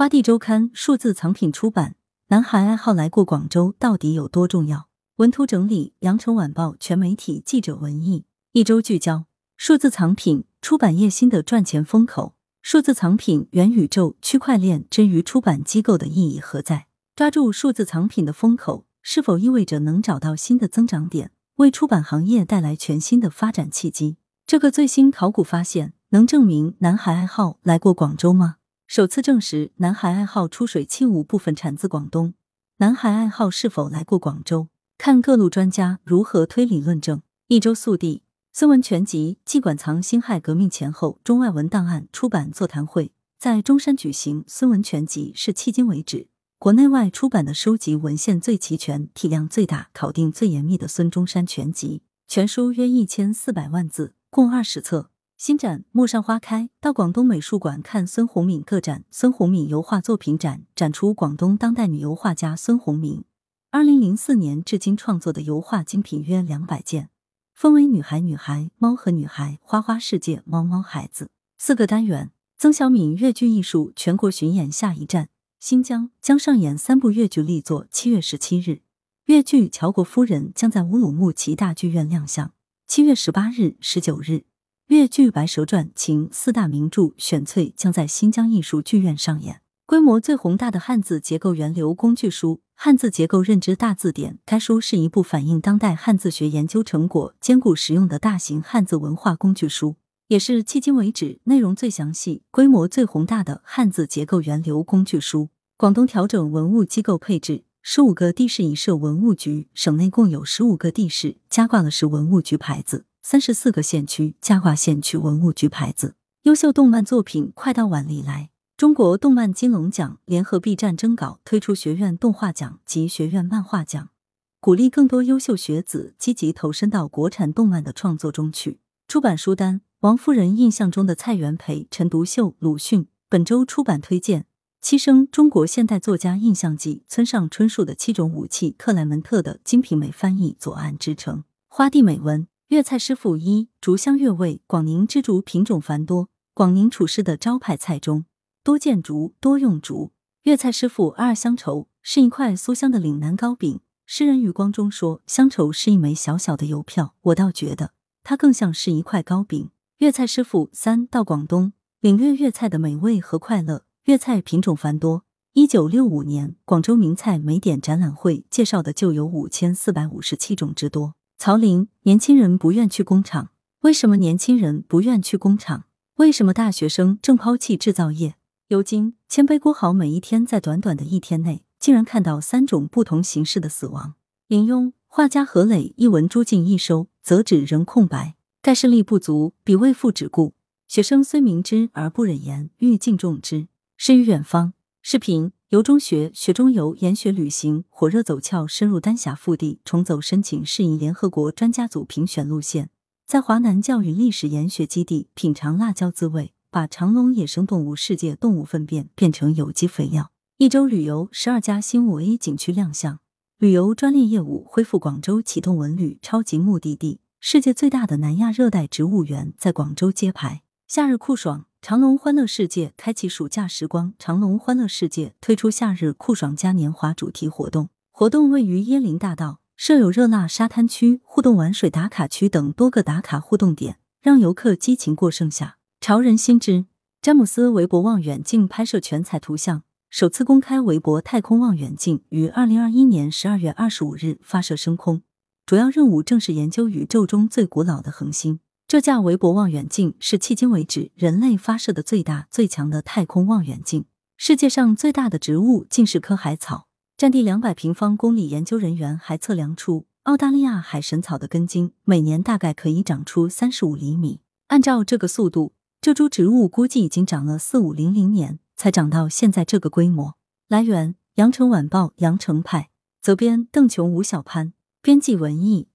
花地周刊数字藏品出版，男孩爱好来过广州到底有多重要？文图整理：羊城晚报全媒体记者文艺。一周聚焦：数字藏品出版业新的赚钱风口。数字藏品、元宇宙、区块链之于出版机构的意义何在？抓住数字藏品的风口，是否意味着能找到新的增长点，为出版行业带来全新的发展契机？这个最新考古发现能证明南海爱好来过广州吗？首次证实南海爱好出水器物部分产自广东，南海爱好是否来过广州？看各路专家如何推理论证。一周速递。孙文全集纪馆藏辛亥革命前后中外文档案出版座谈会在中山举行。孙文全集是迄今为止国内外出版的收集文献最齐全、体量最大、考定最严密的孙中山全集。全书约一千四百万字，共二十册。新展《陌上花开》，到广东美术馆看孙宏敏个展。孙宏敏油画作品展展出广东当代女油画家孙宏敏二零零四年至今创作的油画精品约两百件。分为女孩、女孩、猫和女孩、花花世界、猫猫孩子四个单元。曾小敏粤剧艺术全国巡演下一站新疆将上演三部粤剧力作。七月十七日，粤剧《乔国夫人》将在乌鲁木齐大剧院亮相。七月十八日、十九日，粤剧《白蛇传》情四大名著选粹将在新疆艺术剧院上演。规模最宏大的汉字结构源流工具书《汉字结构认知大字典》，该书是一部反映当代汉字学研究成果、兼顾实用的大型汉字文化工具书，也是迄今为止内容最详细、规模最宏大的汉字结构源流工具书。广东调整文物机构配置，十五个地市已设文物局，省内共有十五个地市加挂了市文物局牌子，三十四个县区加挂县区文物局牌子。优秀动漫作品快到碗里来。中国动漫金龙奖联合 B 站征稿推出学院动画奖及学院漫画奖，鼓励更多优秀学子积极投身到国产动漫的创作中去。出版书单：王夫人印象中的蔡元培、陈独秀、鲁迅。本周出版推荐：七生中国现代作家印象记，村上春树的七种武器，克莱门特的《金瓶梅》翻译，左岸之城。花地美文：粤菜师傅一，竹香粤味。广宁之竹品种繁多，广宁厨师的招牌菜中。多见竹，多用竹。粤菜师傅二乡愁是一块酥香的岭南糕饼。诗人余光中说，乡愁是一枚小小的邮票，我倒觉得它更像是一块糕饼。粤菜师傅三到广东，领略粤菜的美味和快乐。粤菜品种繁多。一九六五年广州名菜美典展览会介绍的就有五千四百五十七种之多。曹林，年轻人不愿去工厂，为什么年轻人不愿去工厂？为什么大学生正抛弃制造业？尤金，谦卑郭豪每一天在短短的一天内，竟然看到三种不同形式的死亡。引用画家何磊一文诸尽一收，则纸仍空白。盖世力不足，彼未复止故。学生虽明知而不忍言，欲敬重之。诗与远方。视频游中学，学中游，研学旅行，火热走俏，深入丹霞腹地，重走申请适应联合国专家组评选路线，在华南教育历史研学基地品尝辣椒滋味。把长隆野生动物世界动物粪便变成有机肥料。一周旅游，十二家新五 A 景区亮相，旅游专列业务恢复。广州启动文旅超级目的地，世界最大的南亚热带植物园在广州揭牌。夏日酷爽，长隆欢乐世界开启暑假时光。长隆欢乐世界推出夏日酷爽嘉年华主题活动，活动位于椰林大道，设有热辣沙滩区、互动玩水打卡区等多个打卡互动点，让游客激情过盛夏。潮人心知，詹姆斯韦伯望远镜拍摄全彩图像，首次公开韦伯太空望远镜于二零二一年十二月二十五日发射升空，主要任务正是研究宇宙中最古老的恒星。这架韦伯望远镜是迄今为止人类发射的最大最强的太空望远镜。世界上最大的植物竟是棵海草，占地两百平方公里。研究人员还测量出澳大利亚海神草的根茎每年大概可以长出三十五厘米。按照这个速度。这株植物估计已经长了四五零零年，才长到现在这个规模。来源：羊城晚报羊城派，责编：邓琼、吴小潘，编辑：文艺。